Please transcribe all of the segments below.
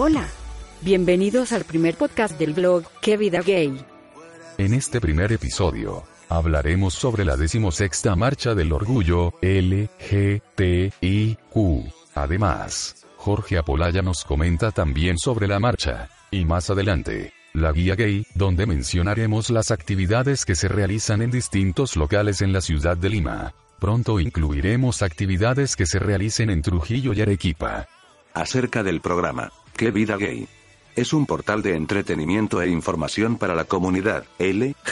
Hola, bienvenidos al primer podcast del blog Qué vida gay. En este primer episodio, hablaremos sobre la decimosexta marcha del orgullo LGTIQ. Además, Jorge Apolaya nos comenta también sobre la marcha, y más adelante, la guía gay, donde mencionaremos las actividades que se realizan en distintos locales en la ciudad de Lima. Pronto incluiremos actividades que se realicen en Trujillo y Arequipa. Acerca del programa, ¿Qué vida gay? Es un portal de entretenimiento e información para la comunidad LGBTIQ.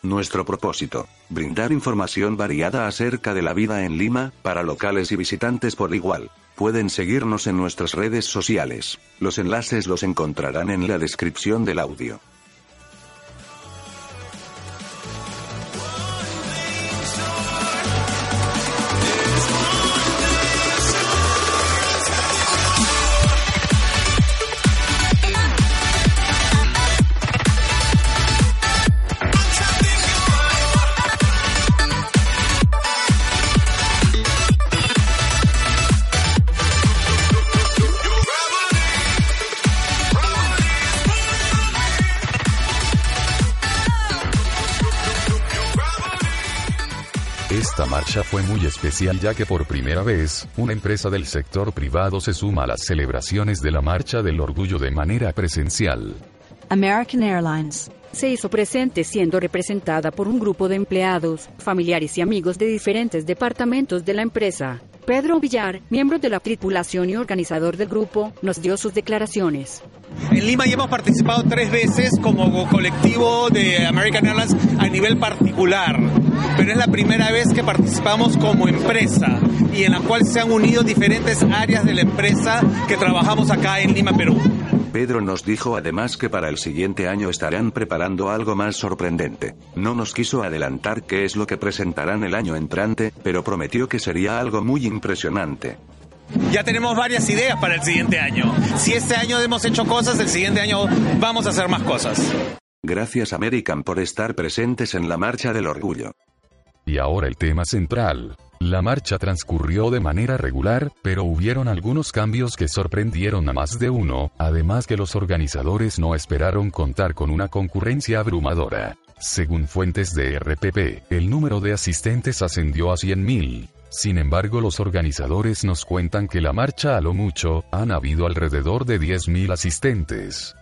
Nuestro propósito, brindar información variada acerca de la vida en Lima, para locales y visitantes por igual. Pueden seguirnos en nuestras redes sociales. Los enlaces los encontrarán en la descripción del audio. Fue muy especial ya que por primera vez, una empresa del sector privado se suma a las celebraciones de la Marcha del Orgullo de manera presencial. American Airlines se hizo presente siendo representada por un grupo de empleados, familiares y amigos de diferentes departamentos de la empresa. Pedro Villar, miembro de la tripulación y organizador del grupo, nos dio sus declaraciones. En Lima ya hemos participado tres veces como colectivo de American Airlines a nivel particular, pero es la primera vez que participamos como empresa y en la cual se han unido diferentes áreas de la empresa que trabajamos acá en Lima, Perú. Pedro nos dijo además que para el siguiente año estarán preparando algo más sorprendente. No nos quiso adelantar qué es lo que presentarán el año entrante, pero prometió que sería algo muy impresionante. Ya tenemos varias ideas para el siguiente año. Si este año hemos hecho cosas, el siguiente año vamos a hacer más cosas. Gracias American por estar presentes en la Marcha del Orgullo. Y ahora el tema central. La marcha transcurrió de manera regular, pero hubieron algunos cambios que sorprendieron a más de uno, además que los organizadores no esperaron contar con una concurrencia abrumadora. Según fuentes de RPP, el número de asistentes ascendió a 100.000. Sin embargo, los organizadores nos cuentan que la marcha a lo mucho, han habido alrededor de 10.000 asistentes.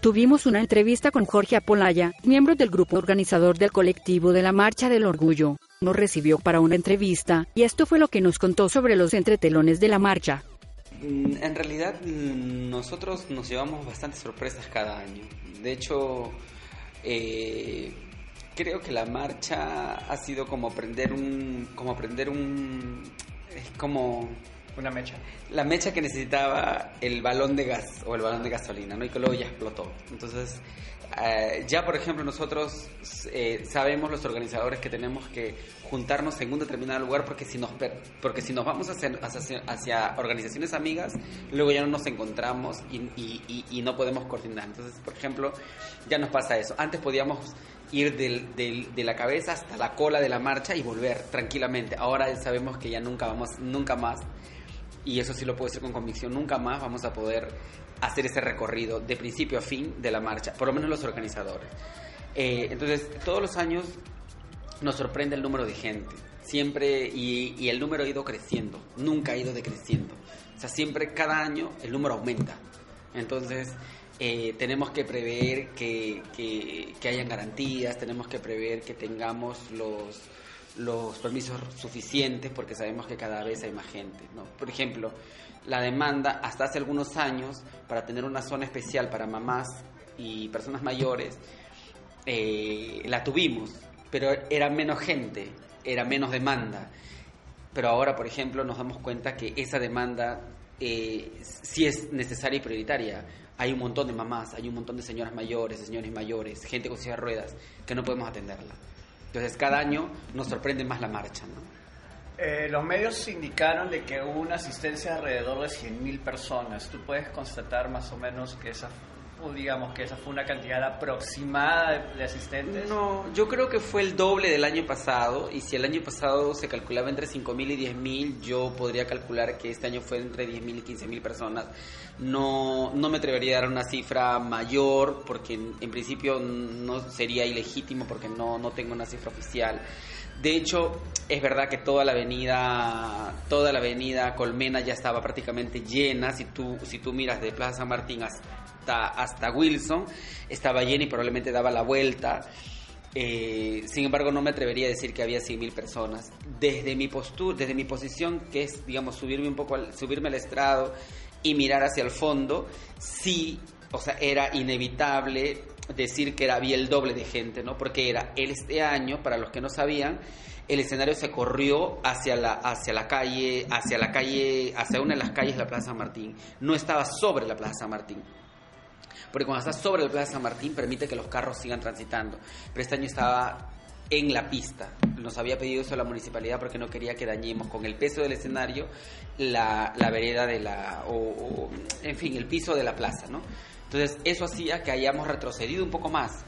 Tuvimos una entrevista con Jorge Apolaya, miembro del grupo organizador del colectivo de la Marcha del Orgullo nos recibió para una entrevista y esto fue lo que nos contó sobre los entretelones de la marcha. Mm, en realidad mm, nosotros nos llevamos bastantes sorpresas cada año. De hecho, eh, creo que la marcha ha sido como aprender un, como aprender un, es como una mecha. La mecha que necesitaba el balón de gas o el balón de gasolina, ¿no? Y que luego ya explotó. Entonces, eh, ya por ejemplo nosotros eh, sabemos los organizadores que tenemos que juntarnos en un determinado lugar porque si nos porque si nos vamos hacia, organizaciones amigas luego ya no nos encontramos y, no podemos coordinar entonces por ejemplo ya nos pasa eso antes podíamos ir del, de la cabeza hasta la cola de la marcha y volver tranquilamente ahora sabemos que ya nunca vamos nunca más y eso sí lo puedo decir con convicción nunca más vamos a poder hacer ese recorrido de principio a fin de la marcha, por lo menos los organizadores. Eh, entonces, todos los años nos sorprende el número de gente, siempre, y, el número ha ido creciendo, nunca ha ido decreciendo. O sea, siempre, cada año, el número aumenta. Entonces, eh, tenemos que prever que, que, que hayan garantías, tenemos que prever que tengamos los, los permisos suficientes porque sabemos que cada vez hay más gente. Por ejemplo, la demanda hasta hace algunos años para tener una zona especial para mamás y personas mayores, eh, la tuvimos, pero era menos gente, era menos demanda. Pero ahora, por ejemplo, nos damos cuenta que esa demanda eh, sí es necesaria y prioritaria. Hay un montón de mamás, hay un montón de señoras mayores, señores mayores, gente con silla de ruedas, que no podemos atenderla. Entonces, cada año nos sorprende más la marcha. ¿no? Eh, los medios indicaron de que hubo una asistencia alrededor de 100.000 personas. ¿Tú puedes constatar más o menos que esa, digamos que esa fue una cantidad aproximada de, asistentes? No, yo creo que fue el doble del año pasado. Y si el año pasado se calculaba entre 5.000 y 10.000, yo podría calcular que este año fue entre 10.000 y 15.000 personas. No, no me atrevería a dar una cifra mayor porque en, en principio no sería ilegítimo porque no, no tengo una cifra oficial. De hecho, es verdad que toda la avenida, toda la avenida Colmena ya estaba prácticamente llena. Si tú, si tú miras de Plaza San Martín hasta, hasta Wilson, estaba llena y probablemente daba la vuelta. Eh, sin embargo, no me atrevería a decir que había 100.000 personas. Desde mi postura, desde mi posición, que es, digamos, subirme un poco, al, subirme al estrado y mirar hacia el fondo, sí, o sea, era inevitable decir que había el doble de gente, ¿no? Porque era este año, para los que no sabían, el escenario se corrió hacia la, hacia la calle, hacia la calle, hacia una de las calles de la Plaza San Martín. No estaba sobre la Plaza San Martín. Porque cuando está sobre la Plaza San Martín permite que los carros sigan transitando. Pero este año estaba en la pista. Nos había pedido eso la municipalidad porque no quería que dañemos con el peso del escenario la, la vereda de la, o, en fin, el piso de la plaza, ¿no? Entonces eso hacía que hayamos retrocedido un poco más.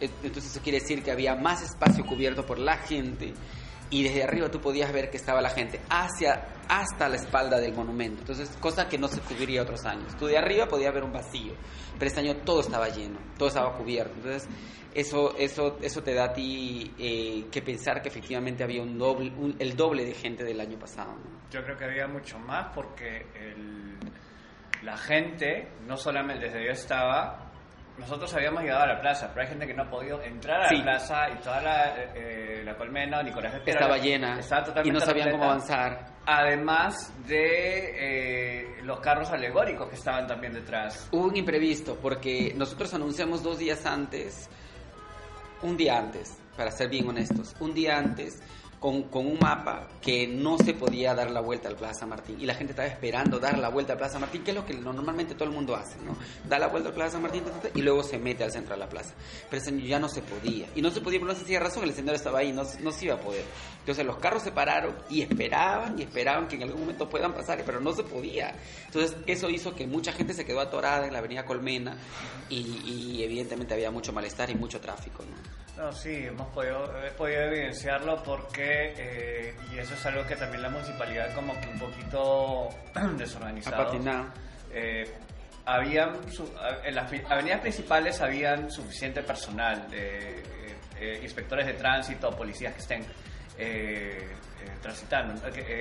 Entonces eso quiere decir que había más espacio cubierto por la gente y desde arriba tú podías ver que estaba la gente hacia hasta la espalda del monumento. Entonces, cosa que no se cubriría otros años. Tú de arriba podías ver un vacío, pero este año todo estaba lleno, todo estaba cubierto. Entonces, eso eso eso te da a ti eh, que pensar que efectivamente había un doble el doble de gente del año pasado. Yo creo que había mucho más porque el la gente, no solamente desde yo estaba, nosotros habíamos llegado a la plaza, pero hay gente que no ha podido entrar a Sí. la plaza y toda la, eh, la colmena, Nicolás de Piedra, Estaba llena estaba y totalmente no sabían cómo avanzar. Además de eh, los carros alegóricos que estaban también detrás. Hubo un imprevisto porque nosotros anunciamos dos días antes, un día antes, para ser bien honestos, un día antes con, con un mapa que no se podía dar la vuelta al Plaza Martín y la gente estaba esperando dar la vuelta al Plaza Martín, que es lo que normalmente todo el mundo hace, ¿no? Da la vuelta al Plaza Martín y luego se mete al centro de la plaza. Pero ese año ya no se podía y no se podía por una sencilla razón, el señor estaba ahí, no, no se iba a poder. Entonces los carros se pararon y esperaban y esperaban que en algún momento puedan pasar, pero no se podía. Entonces eso hizo que mucha gente se quedó atorada en la avenida Colmena y, y evidentemente había mucho malestar y mucho tráfico, ¿no? No, sí, hemos podido, he podido evidenciarlo porque, eh, y eso es algo que también la municipalidad como que un poquito desorganizado. Eh, habían, su- en las avenidas principales habían suficiente personal, eh, eh, inspectores de tránsito, policías que estén transitando,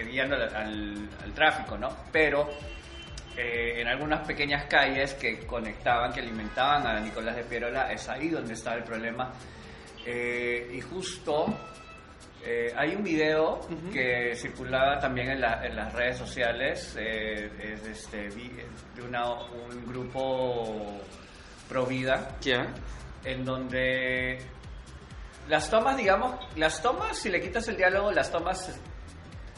guiando al, al- al tráfico, ¿no? Pero eh, en algunas pequeñas calles que conectaban, que alimentaban a Nicolás de Pierola, es ahí donde estaba el problema. Eh, y justo eh, hay un video que circulaba también en, la- en las redes sociales, eh, es este, de una, un grupo pro vida, en donde las tomas, digamos, las tomas, si le quitas el diálogo, las tomas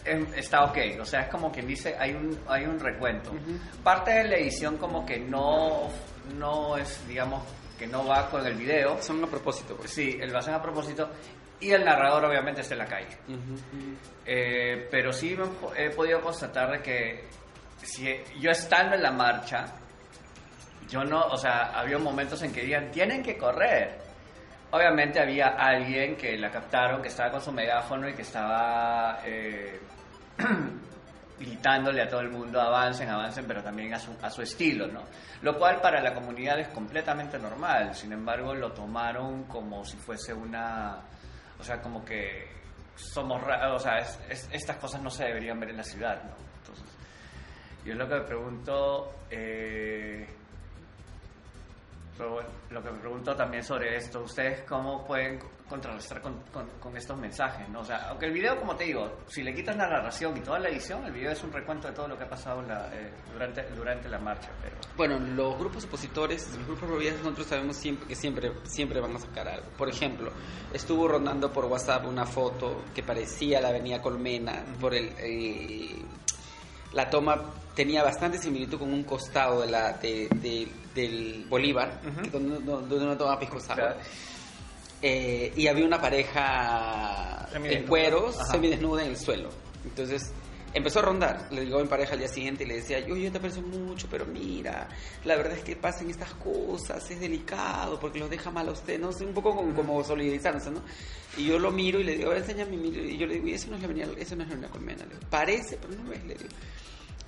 em, está ok, o sea, es como quien dice, hay un, hay un recuento. Parte de la edición como que no, no es, digamos, que no va con el video, Son a propósito, pues. sí, el hacen a propósito, y el narrador obviamente está en la calle. Eh, pero sí he podido constatar de que si yo estando en la marcha, yo no, o sea, había momentos en que digan, tienen que correr. Obviamente había alguien que la captaron, que estaba con su megáfono y que estaba eh, gritándole a todo el mundo, avancen, avancen, pero también a su, a su estilo, ¿no? Lo cual para la comunidad es completamente normal, sin embargo lo tomaron como si fuese una, o sea, como que somos, o sea, es- es- estas cosas no se deberían ver en la ciudad, ¿no? Entonces, yo lo que me pregunto, eh, lo que me pregunto también sobre esto, ¿ustedes cómo pueden contrarrestar con, con- con estos mensajes? ¿no? O sea, aunque el video, como te digo, si le quitas la narración y toda la edición, el video es un recuento de todo lo que ha pasado la- eh, durante, durante la marcha, pero... Bueno, los grupos opositores, los grupos providas, nosotros sabemos siempre que siempre, siempre van a sacar algo. Por ejemplo, estuvo rondando por WhatsApp una foto que parecía la avenida Colmena, por el... eh, la toma tenía bastante similitud con un costado de la, de- de- del Bolívar, que donde, donde uno toma pisco sour. Claro. Eh, y había una pareja en cueros, Ajá. semidesnuda en el suelo. Entonces empezó a rondar. Le digo a mi pareja al día siguiente y le decía, yo, yo te aprecio mucho, pero mira, la verdad es que pasen estas cosas, es delicado porque los deja mal a usted, ¿no? Un poco como, como solidarizándose, ¿no? Y yo lo miro y le digo, a ver, enséñame. Y yo le digo, y eso no es la avenida, eso no es la Colmena. Le digo, Parece, pero no es, le digo.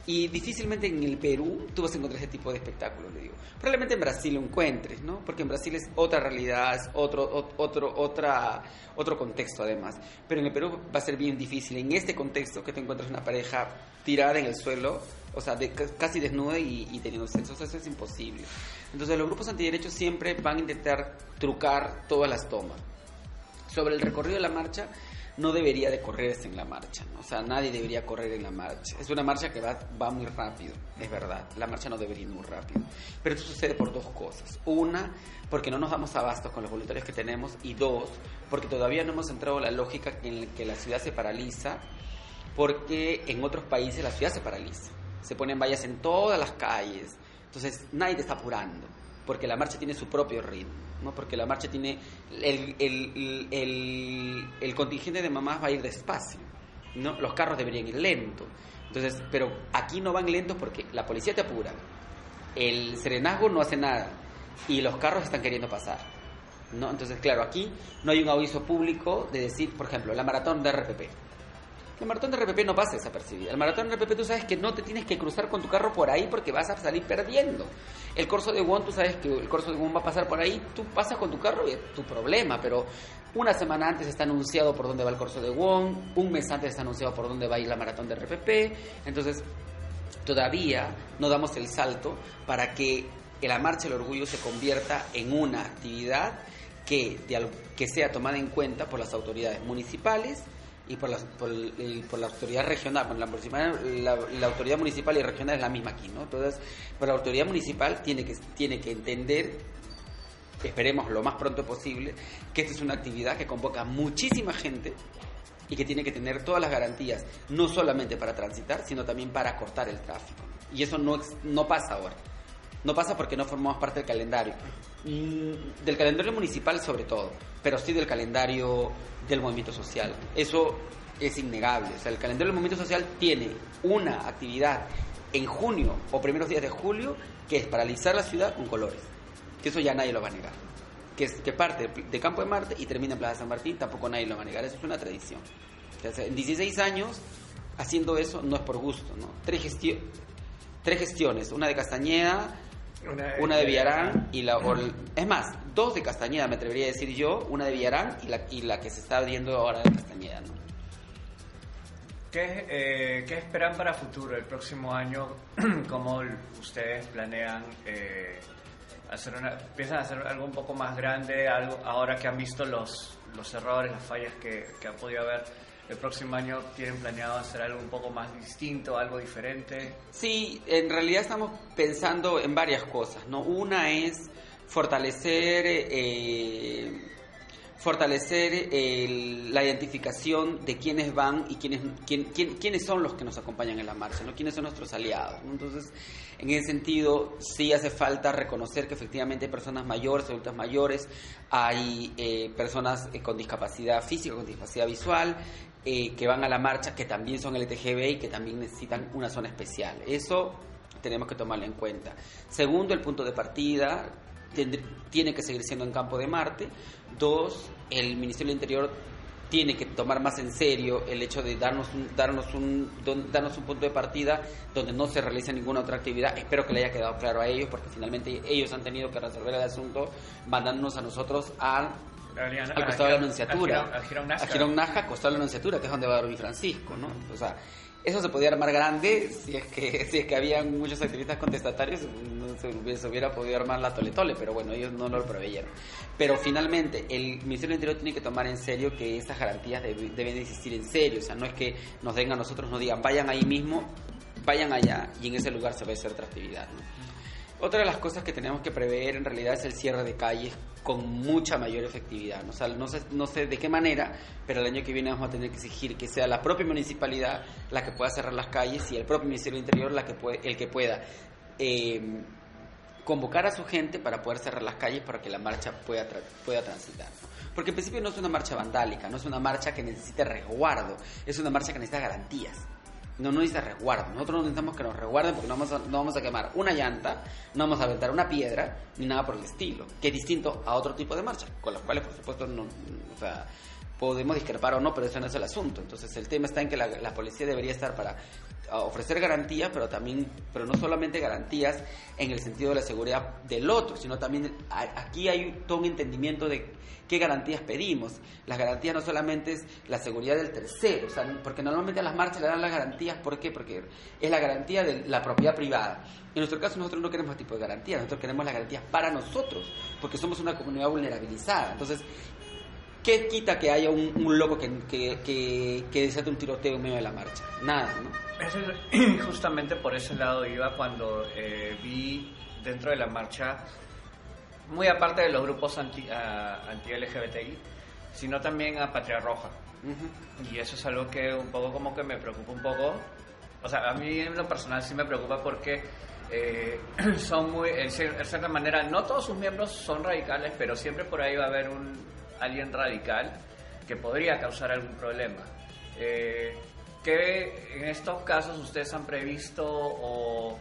Y difícilmente en el Perú tú vas a encontrar ese tipo de espectáculos, le digo. Probablemente en Brasil lo encuentres, ¿no? Porque en Brasil es otra realidad, es otro, ot- otro, otra, otro contexto además. Pero en el Perú va a ser bien difícil. En este contexto que te encuentras una pareja tirada en el suelo, o sea, de, ca- casi desnuda y, y teniendo sexo, o sea, eso es imposible. Entonces los grupos antiderechos siempre van a intentar trucar todas las tomas sobre el recorrido de la marcha no debería de correrse en la marcha, ¿no? o sea, nadie debería correr en la marcha. Es una marcha que va, va muy rápido, es verdad, la marcha no debería ir muy rápido. Pero esto sucede por dos cosas. Una, porque no nos damos abastos con los voluntarios que tenemos y dos, porque todavía no hemos entrado en la lógica en la que la ciudad se paraliza, porque en otros países la ciudad se paraliza. Se ponen vallas en todas las calles, entonces nadie te está apurando porque la marcha tiene su propio ritmo, ¿no? Porque la marcha tiene el, el, el, contingente de mamás va a ir despacio, ¿no? Los carros deberían ir lento. Entonces, pero aquí no van lentos porque la policía te apura, el serenazgo no hace nada y los carros están queriendo pasar, ¿no? Entonces, claro, aquí no hay un aviso público de decir, por ejemplo, la maratón de RPP. El maratón de RPP no pasa desapercibida. El maratón de RPP tú sabes que no te tienes que cruzar con tu carro por ahí porque vas a salir perdiendo. El corso de Won, tú sabes que el corso de Won va a pasar por ahí, tú pasas con tu carro y es tu problema, pero una semana antes está anunciado por dónde va el corso de Won, un mes antes está anunciado por dónde va a ir la maratón de RPP, entonces todavía no damos el salto para que la Marcha del Orgullo se convierta en una actividad que, que sea tomada en cuenta por las autoridades municipales y por, las, por, la autoridad regional. la, la, autoridad municipal y regional es la misma aquí, ¿no? Entonces, pero la autoridad municipal tiene que, tiene que entender, esperemos lo más pronto posible, que esta es una actividad que convoca muchísima gente y que tiene que tener todas las garantías, no solamente para transitar, sino también para cortar el tráfico. Y eso no, no pasa ahora. No pasa porque no formamos parte del calendario. Mm, del calendario municipal sobre todo, pero sí del calendario del movimiento social. Eso es innegable. O sea, el calendario del movimiento social tiene una actividad en junio o primeros días de julio que es paralizar la ciudad con colores. Que eso ya nadie lo va a negar. Que, parte de Campo de Marte y termina en Plaza San Martín, tampoco nadie lo va a negar. Eso es una tradición. en 16 años haciendo eso no es por gusto. ¿no? Tres, tres gestiones, una de Castañeda, una de, Villarán y la... es más, dos de Castañeda, me atrevería a decir yo, una de Villarán y la, y la que se está abriendo ahora de Castañeda, ¿no? ¿Qué, eh, ¿Qué, esperan para futuro, el próximo año? ¿Cómo ustedes planean eh, hacer una, a hacer algo un poco más grande, algo ahora que han visto los, los errores, las fallas que, que han podido haber? El próximo año tienen planeado hacer algo un poco más distinto, algo diferente? Sí, en realidad estamos pensando en varias cosas, ¿no? Una es fortalecer eh, fortalecer la identificación de quiénes van y quiénes, quién, quiénes son los que nos acompañan en la marcha, ¿no? quiénes son nuestros aliados. Entonces, en ese sentido, sí hace falta reconocer que efectivamente hay personas mayores, adultas mayores, hay eh, personas eh, con discapacidad física, con discapacidad visual, eh, que van a la marcha, que también son LTGB y que también necesitan una zona especial. Eso tenemos que tomarlo en cuenta. Segundo, el punto de partida tiene que seguir siendo en campo de Marte. Dos, el Ministerio del Interior tiene que tomar más en serio el hecho de darnos un, darnos un, darnos un punto de partida donde no se realice ninguna otra actividad. Espero que le haya quedado claro a ellos, porque finalmente ellos han tenido que resolver el asunto mandándonos a nosotros a al costado de la Anunciatura. A Girón Naja, costado de la Anunciatura, que es donde va a dormir Francisco, ¿no? O sea, eso se podía armar grande si es que si es que había muchos activistas contestatarios, no se, hubiera podido armar la tole tole, pero bueno, ellos no lo preveyeron. Pero finalmente, el Ministerio del Interior tiene que tomar en serio que esas garantías deben existir en serio, o sea, no es que nos den a nosotros, nos digan, vayan ahí mismo, vayan allá y en ese lugar se va a hacer otra actividad. Otra de las cosas que tenemos que prever en realidad es el cierre de calles con mucha mayor efectividad. ¿no? sé, de qué manera, pero el año que viene vamos a tener que exigir que sea la propia municipalidad la que pueda cerrar las calles y el propio Ministerio del Interior el que pueda eh, convocar a su gente para poder cerrar las calles para que la marcha pueda, pueda transitar. Porque en principio no es una marcha vandálica, no es una marcha que necesite resguardo, es una marcha que necesita garantías no, no necesita resguardo. Nosotros no necesitamos que nos resguarden porque no vamos, a, no vamos a quemar una llanta, no vamos a aventar una piedra, ni nada por el estilo. Que es distinto a otro tipo de marcha, con las cuales, por supuesto, no, podemos discrepar o no, pero eso no es el asunto. Entonces, el tema está en que la, la policía debería estar para ofrecer garantías, pero también, pero no solamente garantías en el sentido de la seguridad del otro, sino también aquí hay todo un entendimiento de qué garantías pedimos. Las garantías no solamente es la seguridad del tercero, porque normalmente a las marchas le dan las garantías, ¿por qué? Porque es la garantía de la propiedad privada. En nuestro caso nosotros no queremos ese tipo de garantías, nosotros queremos las garantías para nosotros, porque somos una comunidad vulnerabilizada. Entonces, ¿qué quita que haya un, loco que, que, que, desate un tiroteo en medio de la marcha? Nada, ¿no? justamente por ese lado iba cuando eh, vi dentro de la marcha muy aparte de los grupos anti-LGBTI, sino también a Patria Roja. Y eso es algo que un poco como que me preocupa un poco. O sea, a mí en lo personal sí me preocupa porque eh, son muy, en cierta manera, no todos sus miembros son radicales, pero siempre por ahí va a haber un alguien radical que podría causar algún problema. Eh, ¿Qué en estos casos ustedes han previsto o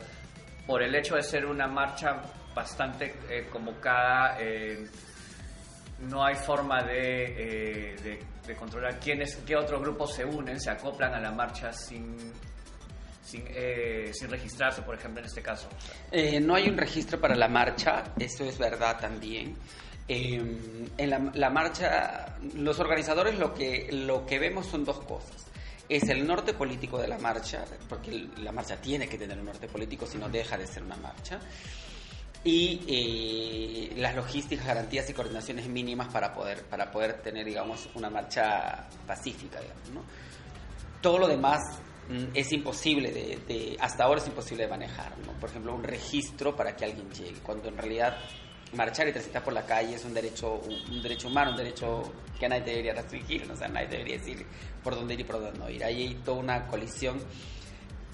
por el hecho de ser una marcha bastante eh, convocada. Eh, no hay forma de, eh, de, controlar quiénes, qué otros grupos se unen, se acoplan a la marcha sin, sin, sin registrarse, por ejemplo, en este caso. no hay un registro para la marcha, eso es verdad también. En la, la, marcha, los organizadores lo que, lo que vemos son dos cosas. Es el norte político de la marcha, porque la marcha tiene que tener un norte político, si no deja de ser una marcha y eh, las logísticas, garantías y coordinaciones mínimas para poder, para poder tener, digamos, una marcha pacífica, digamos, ¿no? Todo lo demás mm, es imposible de, de- hasta ahora es imposible de manejar, ¿no? Por ejemplo, un registro para que alguien llegue, cuando en realidad marchar y transitar por la calle es un derecho, un, derecho humano, un derecho que nadie debería restringir, o sea, nadie debería decir por dónde ir y por dónde no ir. Ahí hay toda una colisión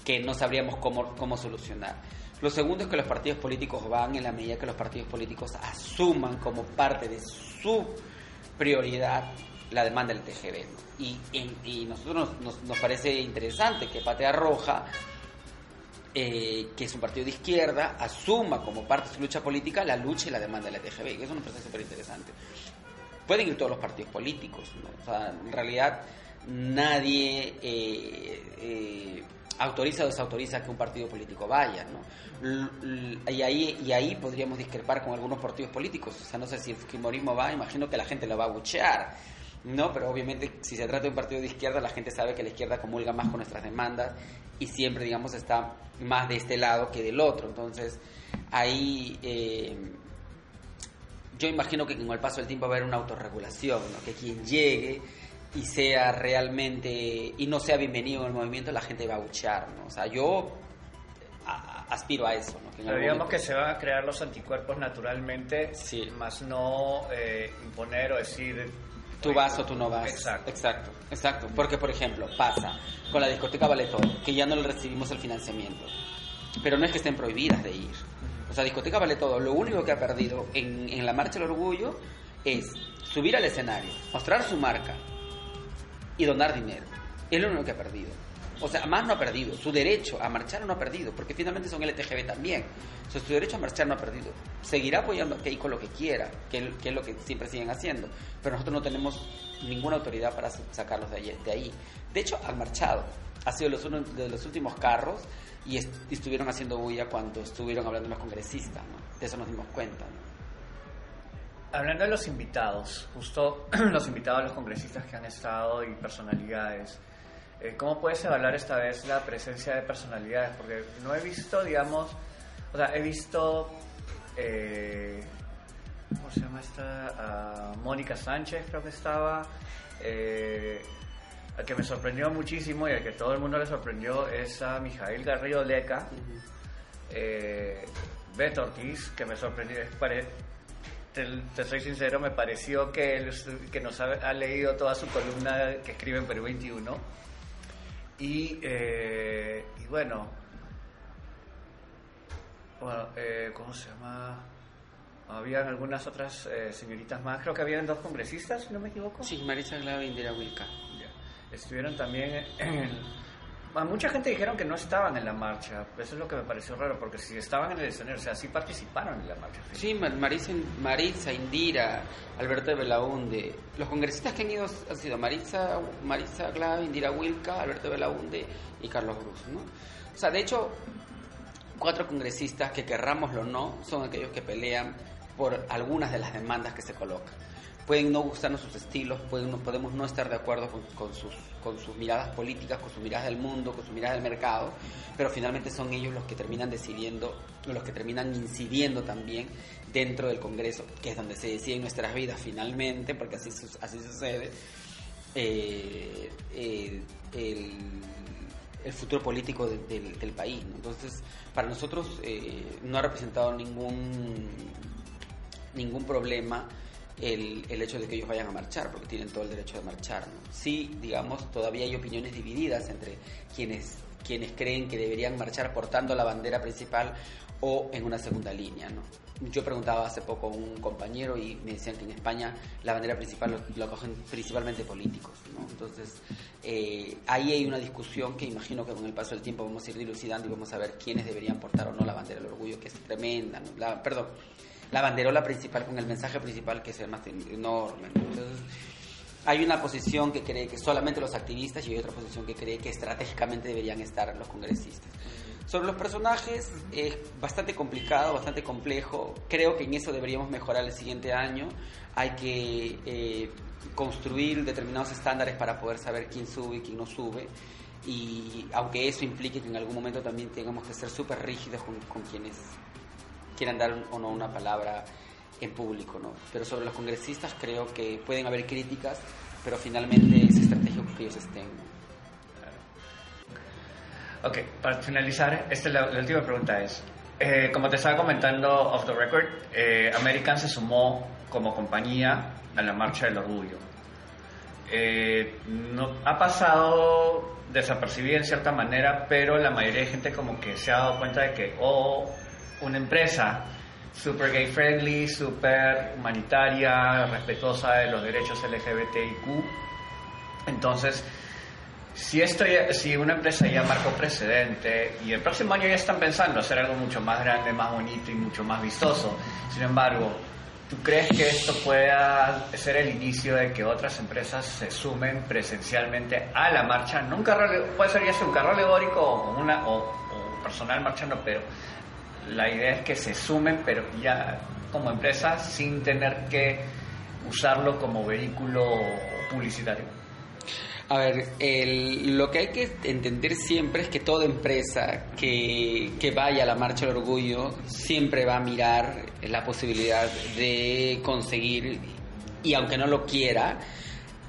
que no sabríamos cómo, cómo solucionar. Lo segundo es que los partidos políticos van en la medida que los partidos políticos asuman como parte de su prioridad la demanda del TGV. ¿no? Y, en- y nosotros nos, nos- nos parece interesante que Patea Roja, eh, que es un partido de izquierda, asuma como parte de su lucha política la lucha y la demanda de la TGV. Y eso nos parece súper interesante. Pueden ir todos los partidos políticos, en realidad nadie eh, eh, autoriza o desautoriza que un partido político vaya, y, ahí, y ahí podríamos discrepar con algunos partidos políticos. O sea, no sé si el fujimorismo va, imagino que la gente lo va a buchear, ¿no? Pero obviamente si se trata de un partido de izquierda, la gente sabe que la izquierda comulga más con nuestras demandas y siempre, digamos, está más de este lado que del otro. Entonces, ahí... eh, yo imagino que con el paso del tiempo va a haber una autorregulación, ¿no? que quien llegue y sea realmente y no sea bienvenido en el movimiento, la gente va a buchar, ¿no? O sea, yo a- aspiro a eso, ¿no? Que Pero digamos momento- que se van a crear los anticuerpos naturalmente, Sí. más no eh, imponer o decir... Tú vas o tú no vas. Exacto. Exacto, exacto. Porque, por ejemplo, pasa con la discoteca Vale Todo, que ya no le recibimos el financiamiento. Pero no es que estén prohibidas de ir. O sea, discoteca Vale Todo, lo único que ha perdido en, en la Marcha del Orgullo es subir al escenario, mostrar su marca y donar dinero. Es lo único que ha perdido. O sea, más no ha perdido. Su derecho a marchar no ha perdido, porque finalmente son LTGB también. O su derecho a marchar no ha perdido. Seguirá apoyando a Keiko lo que quiera, que, que es lo que siempre siguen haciendo. Pero nosotros no tenemos ninguna autoridad para sa- sacarlos de, de ahí. De hecho, han marchado. Ha sido los uno de los últimos carros y, est- y estuvieron haciendo bulla cuando estuvieron hablando los congresistas. ¿no? De eso nos dimos cuenta. ¿no? Hablando de los invitados, justo los invitados, los congresistas que han estado y personalidades, ¿cómo puedes evaluar esta vez la presencia de personalidades? Porque no he visto, digamos, o sea, he visto, eh, ¿cómo se llama esta? Ah, Mónica Sánchez creo que estaba, eh, al que me sorprendió muchísimo y al que todo el mundo le sorprendió es a Mijail Garrido Leca, eh, Beto Ortiz, que me sorprendió, es pare- te, te soy sincero, me pareció que, él que nos ha, ha leído toda su columna que escribe en Perú 21. Y, eh, y bueno, bueno eh, ¿cómo se llama? Habían algunas otras eh, señoritas más, creo que habían dos congresistas, si no me equivoco. Sí, Marisa Glava e Indira Wilka. Ya. Estuvieron también en... A mucha gente dijeron que no estaban en la marcha. Eso es lo que me pareció raro, porque si estaban en el escenario, o sea, sí participaron en la marcha. Sí, Mar- Marisa, Marisa, Indira, Alberto de Belaunde. Los congresistas que han ido han sido Marisa, Marisa Glava, Indira Wilka, Alberto de Belaunde y Carlos Cruz, ¿no? O sea, de hecho, cuatro congresistas que querrámoslo o no, son aquellos que pelean por algunas de las demandas que se colocan. Pueden no gustarnos sus estilos, pueden, no, podemos no estar de acuerdo con, con sus, con sus miradas políticas, con sus miradas del mundo, con sus miradas del mercado, pero finalmente son ellos los que terminan decidiendo, los que terminan incidiendo también dentro del Congreso, que es donde se deciden nuestras vidas finalmente, porque así, así sucede, eh, eh, el, el futuro político de- del, país. Entonces, para nosotros eh, no ha representado ningún ningún problema el, el hecho de que ellos vayan a marchar, porque tienen todo el derecho de marchar. ¿no? Sí, digamos, todavía hay opiniones divididas entre quienes, quienes creen que deberían marchar portando la bandera principal o en una segunda línea. ¿no? Yo preguntaba hace poco a un compañero y me decían que en España la bandera principal lo, lo cogen principalmente políticos. ¿no? Entonces, eh, ahí hay una discusión que imagino que con el paso del tiempo vamos a ir dilucidando y vamos a ver quiénes deberían portar o no la bandera del orgullo, que es tremenda. La, perdón, la banderola principal con el mensaje principal que es el más enorme. ¿no? Entonces, hay una posición que cree que solamente los activistas y hay otra posición que cree que estratégicamente deberían estar los congresistas. Sobre los personajes es bastante complicado, bastante complejo. Creo que en eso deberíamos mejorar el siguiente año. Hay que eh, construir determinados estándares para poder saber quién sube y quién no sube. Y aunque eso implique que en algún momento también tengamos que ser súper rígidos con, con quienes quieran dar o no una palabra en público, ¿no? Pero sobre los congresistas creo que pueden haber críticas, pero finalmente es estratégico que ellos estén. Ok, para finalizar, esta es la, la última pregunta es, eh, como te estaba comentando off the record, eh, American se sumó como compañía a la Marcha del Orgullo. Eh, no, ha pasado desapercibida en cierta manera, pero la mayoría de gente como que se ha dado cuenta de que, oh, una empresa super gay friendly, super humanitaria, respetuosa de los derechos LGBTIQ. Entonces, si, esto ya- si una empresa ya marcó precedente y el próximo año ya están pensando hacer algo mucho más grande, más bonito y mucho más vistoso, sin embargo, ¿tú crees que esto pueda ser el inicio de que otras empresas se sumen presencialmente a la marcha? No un carro, puede ser ya sea un carro alegórico o, una, o, o personal marchando, pero la idea es que se sumen, pero ya como empresa sin tener que usarlo como vehículo publicitario. A ver, el- lo que hay que entender siempre es que toda empresa que, que vaya a la Marcha del Orgullo siempre va a mirar la posibilidad de conseguir, y aunque no lo quiera,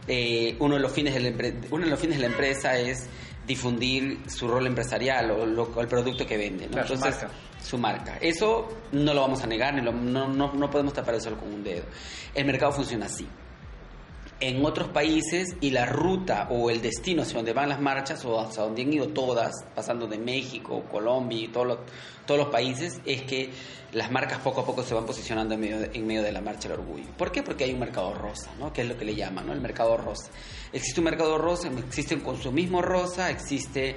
eh, uno, de los fines de la uno de los fines de la empresa es difundir su rol empresarial o, lo- el producto que vende. ¿no? Claro, su Entonces, marca. su marca. Eso no lo vamos a negar, ni lo- no, no, no podemos tapar eso con un dedo. El mercado funciona así en otros países y la ruta o el destino hacia donde van las marchas o hacia donde han ido todas, pasando de México, Colombia y todos los, todos los países, es que las marcas poco a poco se van posicionando en medio de, en medio de la marcha del orgullo. ¿Por qué? Porque hay un mercado rosa, ¿no? que es lo que le llaman, ¿no? el mercado rosa. Existe un mercado rosa, existe un consumismo rosa, existe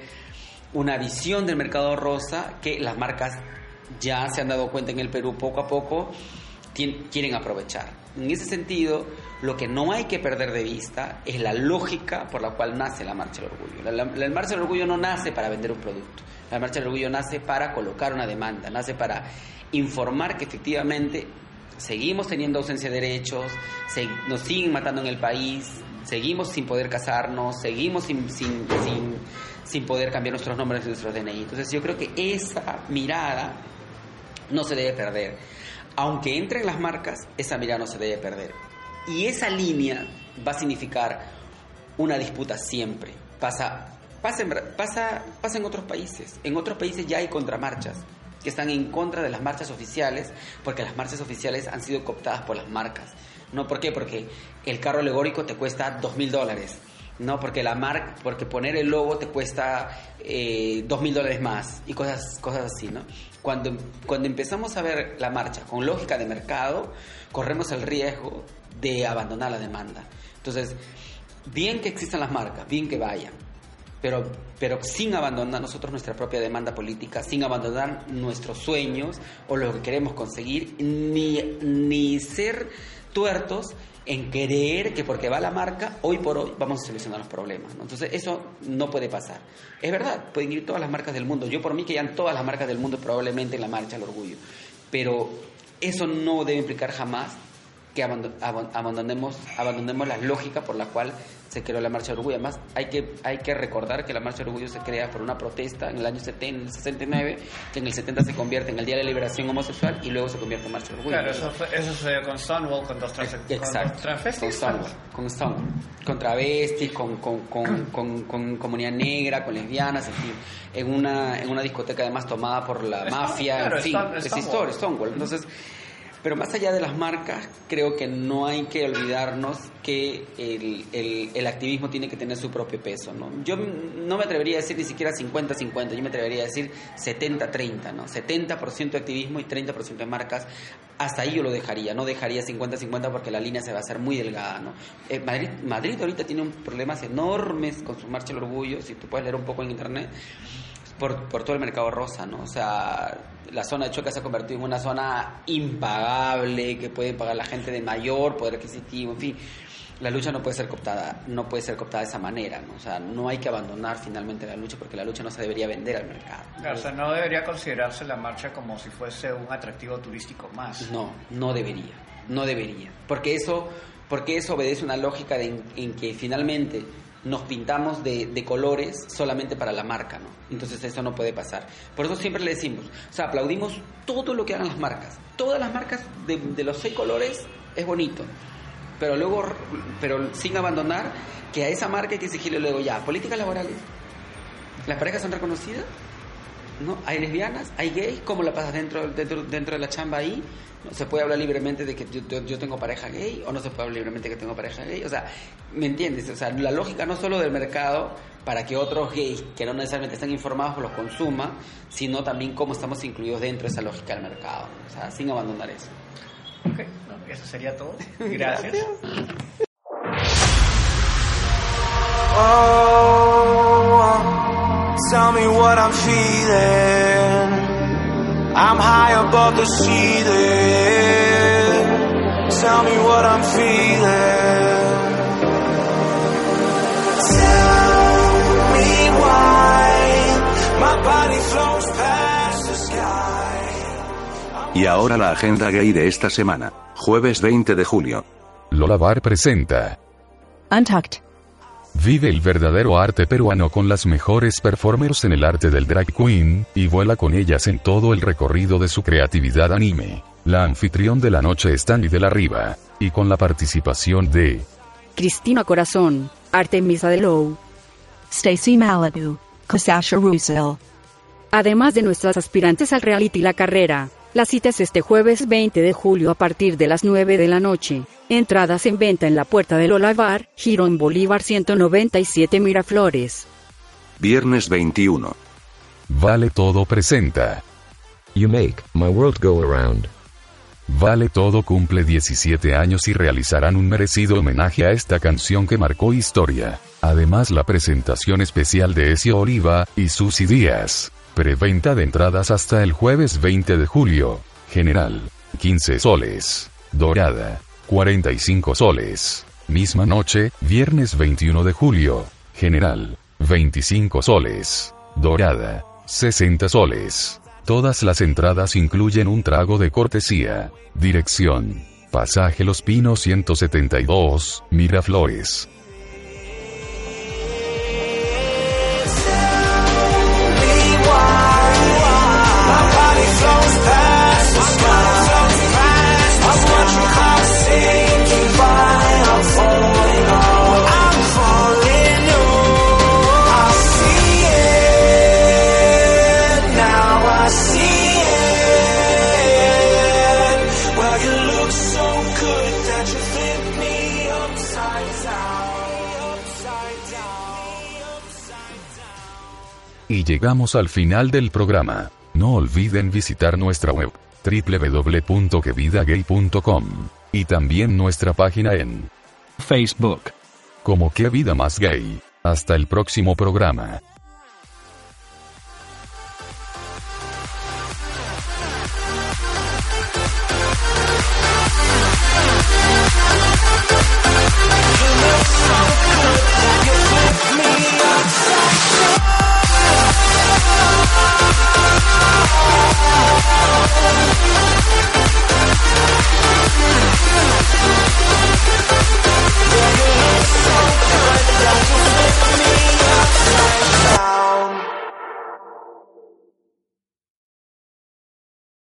una visión del mercado rosa que las marcas ya se han dado cuenta en el Perú poco a poco quieren aprovechar. En ese sentido, lo que no hay que perder de vista es la lógica por la cual nace la Marcha del Orgullo. La, la- la Marcha del Orgullo no nace para vender un producto. La Marcha del Orgullo nace para colocar una demanda, nace para informar que efectivamente seguimos teniendo ausencia de derechos, se- nos siguen matando en el país, seguimos sin poder casarnos, seguimos sin, sin, sin, sin poder cambiar nuestros nombres y nuestros DNI. Entonces yo creo que esa mirada no se debe perder. Aunque entren las marcas, esa mirada no se debe perder. Y esa línea va a significar una disputa siempre. Pasa, pasa, pasa, pasa en otros países. En otros países ya hay contramarchas que están en contra de las marchas oficiales porque las marchas oficiales han sido cooptadas por las marcas. ¿No? ¿Por qué? Porque el carro alegórico te cuesta dos mil dólares. No, porque la marca, porque poner el logo te cuesta eh, dos mil dólares más y cosas, cosas así, ¿no? Cuando, cuando empezamos a ver la marcha con lógica de mercado, corremos el riesgo de abandonar la demanda. Entonces, bien que existan las marcas, bien que vayan, pero, pero sin abandonar nosotros nuestra propia demanda política, sin abandonar nuestros sueños o lo que queremos conseguir, ni, ni ser tuertos en creer que porque va la marca, hoy por hoy vamos a solucionar los problemas. ¿no? Entonces, eso no puede pasar. Es verdad, pueden ir todas las marcas del mundo. Yo por mí que ya todas las marcas del mundo probablemente en la marcha al orgullo. Pero eso no debe implicar jamás que abando- aban- abandonemos, abandonemos la lógica por la cual se creó la Marcha del Orgullo. Además, hay que, hay que recordar que la Marcha del Orgullo se crea por una protesta en el año 70, en el 69, que en el 70 se convierte en el Día de la Liberación Homosexual y luego se convierte en Marcha del Orgullo. Claro, eso, fue, eso sucedió con Stonewall, con dos, Exacto. Con. Stonewall, con Stonewall. Con travestis, con, con, con, con, con comunidad negra, con lesbianas, en fin. En una, en una discoteca además tomada por la mafia, en fin. Es historia, Stonewall. Entonces, pero más allá de las marcas, creo que no hay que olvidarnos que el, el, activismo tiene que tener su propio peso, ¿no? Yo no me atrevería a decir ni siquiera 50-50, yo me atrevería a decir 70-30, ¿no? 70% de activismo y 30% de marcas, hasta ahí yo lo dejaría, no dejaría 50-50 porque la línea se va a hacer muy delgada, ¿no? Eh, Madrid, Madrid ahorita tiene problemas enormes con su marcha del orgullo, si tú puedes leer un poco en internet, por, por todo el mercado rosa, ¿no? O sea, la zona de Choca se ha convertido en una zona impagable, que puede pagar la gente de mayor poder adquisitivo, en fin. La lucha no puede ser cooptada, no puede ser cooptada de esa manera, ¿no? O sea, no hay que abandonar finalmente la lucha porque la lucha no se debería vender al mercado. Claro, o sea, no debería considerarse la marcha como si fuese un atractivo turístico más. No, no debería, no debería. Porque eso, porque eso obedece una lógica de en, en que finalmente nos pintamos de, de, colores solamente para la marca, ¿no? Entonces eso no puede pasar. Por eso siempre le decimos, o sea, aplaudimos todo lo que hagan las marcas. Todas las marcas de, de los seis colores es bonito, pero luego, pero sin abandonar que a esa marca hay que exigirle luego ya, políticas laborales. ¿Las parejas son reconocidas? ¿No? ¿Hay lesbianas? ¿Hay gays? ¿Cómo la pasas dentro, dentro, dentro de la chamba ahí? ¿No? ¿Se puede hablar libremente de que yo, yo, tengo pareja gay o no se puede hablar libremente de que tengo pareja gay? O sea, ¿me entiendes? O sea, la lógica no solo del mercado para que otros gays que no necesariamente están informados los consuman, sino también cómo estamos incluidos dentro de esa lógica del mercado. O sea, sin abandonar eso. Ok, no, eso sería todo. Gracias. Oh, what I'm feeling. I'm high above the ceiling. Tell me what I'm feeling. Tell me why my body flows past the sky. Y ahora la agenda gay de esta semana, jueves 20 de julio. Lola Bar presenta Untucked. Vive el verdadero arte peruano con las mejores performers en el arte del drag queen, y vuela con ellas en todo el recorrido de su creatividad anime. La anfitrión de la noche es Tani de la Riva, y con la participación de Cristina Corazón, Artemisa de Low, Stacy Malibu. Kasasha Russell. además de nuestras aspirantes al reality La Carrera. La cita es este jueves 20 de julio a partir de las 9 de la noche. Entradas en venta en la puerta del Lola Bar, Girón Bolívar 197 Miraflores. Viernes 21. Vale Todo presenta. You make my world go around. Vale Todo cumple 17 años y realizarán un merecido homenaje a esta canción que marcó historia. Además la presentación especial de Ezio Oliva y Susy Díaz. Preventa de entradas hasta el jueves 20 de julio. General, 15 soles. Dorada, 45 soles. Misma noche, viernes 21 de julio. General, 25 soles. Dorada, 60 soles. Todas las entradas incluyen un trago de cortesía. Dirección. Pasaje Los Pinos 172, Miraflores. Llegamos al final del programa. No olviden visitar nuestra web www.quevidagay.com y también nuestra página en Facebook. como Que Vida Más Gay. Hasta el próximo programa. Bye.